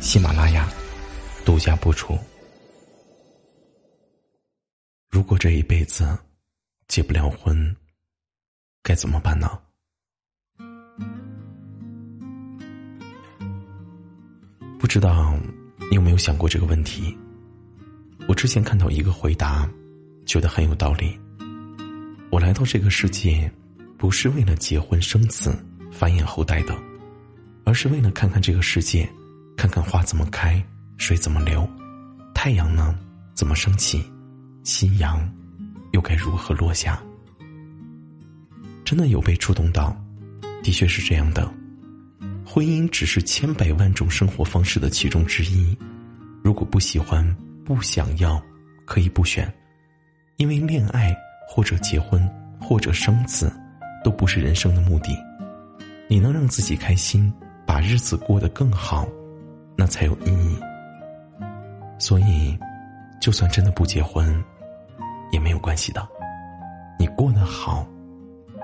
喜马拉雅独家播出。如果这一辈子结不了婚，该怎么办呢？不知道你有没有想过这个问题？我之前看到一个回答，觉得很有道理。我来到这个世界，不是为了结婚生子、繁衍后代的，而是为了看看这个世界，看看花怎么开，水怎么流，太阳呢怎么升起。夕阳，又该如何落下？真的有被触动到，的确是这样的。婚姻只是千百万种生活方式的其中之一。如果不喜欢、不想要，可以不选，因为恋爱或者结婚或者生子，都不是人生的目的。你能让自己开心，把日子过得更好，那才有意义。所以，就算真的不结婚。也没有关系的，你过得好，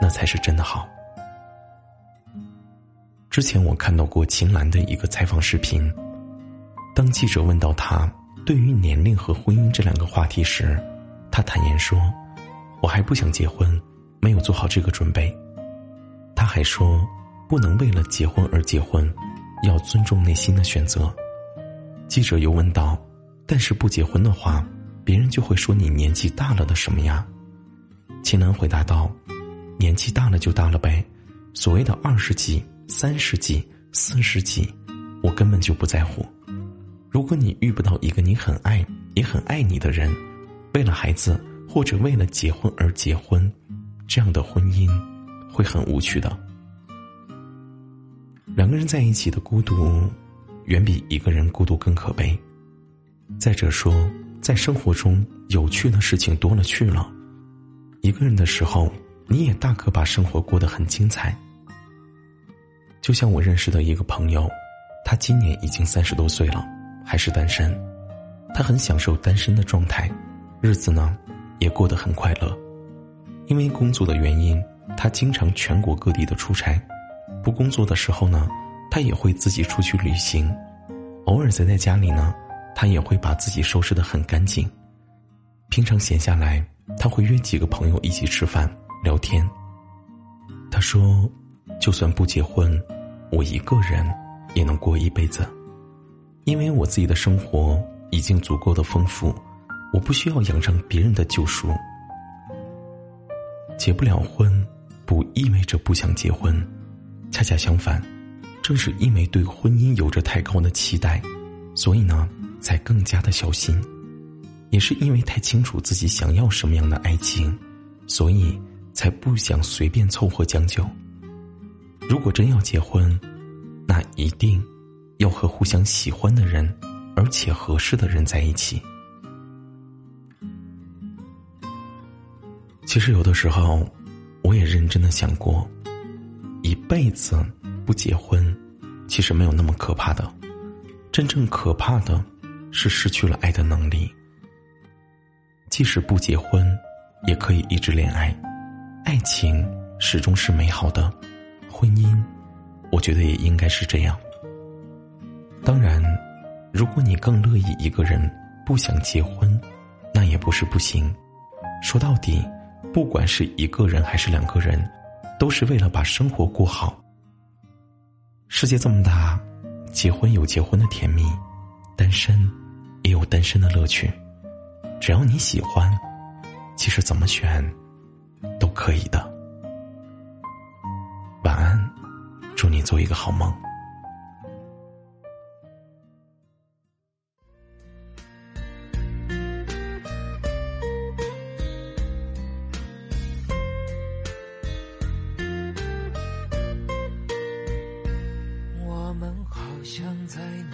那才是真的好。之前我看到过秦岚的一个采访视频，当记者问到她对于年龄和婚姻这两个话题时，她坦言说：“我还不想结婚，没有做好这个准备。”她还说：“不能为了结婚而结婚，要尊重内心的选择。”记者又问道：“但是不结婚的话？”别人就会说你年纪大了的什么呀？秦岚回答道：“年纪大了就大了呗，所谓的二十几、三十几、四十几，我根本就不在乎。如果你遇不到一个你很爱也很爱你的人，为了孩子或者为了结婚而结婚，这样的婚姻会很无趣的。两个人在一起的孤独，远比一个人孤独更可悲。再者说。”在生活中，有趣的事情多了去了。一个人的时候，你也大可把生活过得很精彩。就像我认识的一个朋友，他今年已经三十多岁了，还是单身。他很享受单身的状态，日子呢也过得很快乐。因为工作的原因，他经常全国各地的出差。不工作的时候呢，他也会自己出去旅行。偶尔宅在家里呢。他也会把自己收拾的很干净。平常闲下来，他会约几个朋友一起吃饭聊天。他说：“就算不结婚，我一个人也能过一辈子，因为我自己的生活已经足够的丰富，我不需要仰仗别人的救赎。结不了婚，不意味着不想结婚，恰恰相反，正是因为对婚姻有着太高的期待，所以呢。”才更加的小心，也是因为太清楚自己想要什么样的爱情，所以才不想随便凑合将就。如果真要结婚，那一定要和互相喜欢的人，而且合适的人在一起。其实有的时候，我也认真的想过，一辈子不结婚，其实没有那么可怕的，真正可怕的。是失去了爱的能力。即使不结婚，也可以一直恋爱，爱情始终是美好的。婚姻，我觉得也应该是这样。当然，如果你更乐意一个人不想结婚，那也不是不行。说到底，不管是一个人还是两个人，都是为了把生活过好。世界这么大，结婚有结婚的甜蜜，单身。也有单身的乐趣，只要你喜欢，其实怎么选都可以的。晚安，祝你做一个好梦。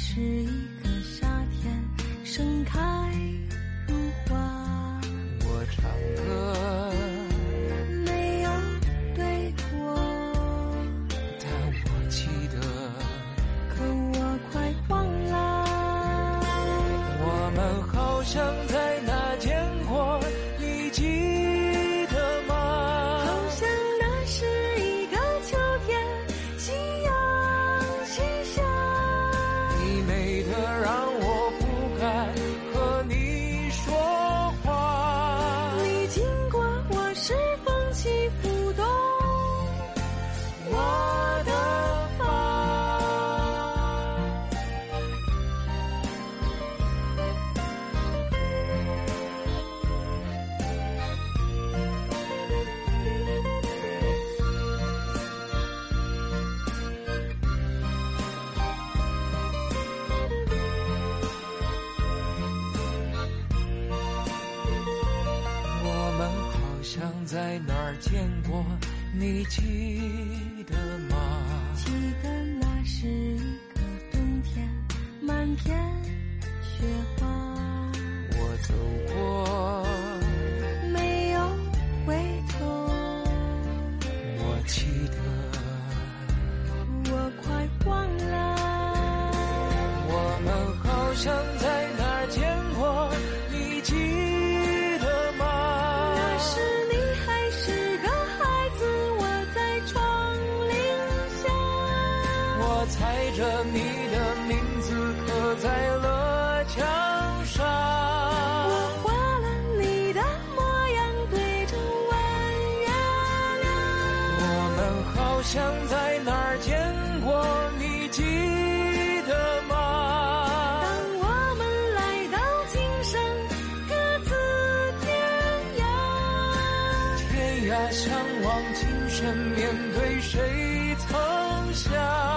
是一个夏天，盛开如花。我唱歌，没有对我，但我记得，可我快忘了。我们好像在哪在哪儿见过，你记得吗？记得那是一个冬天，满天雪花。我走过，没有回头，我记得，我快忘了。我们好像在哪儿见过，你记在了墙上。我画了你的模样，对着弯月亮。我们好像在哪儿见过，你记得吗？当我们来到今生，各自天涯。天涯相望，今生面对谁曾想？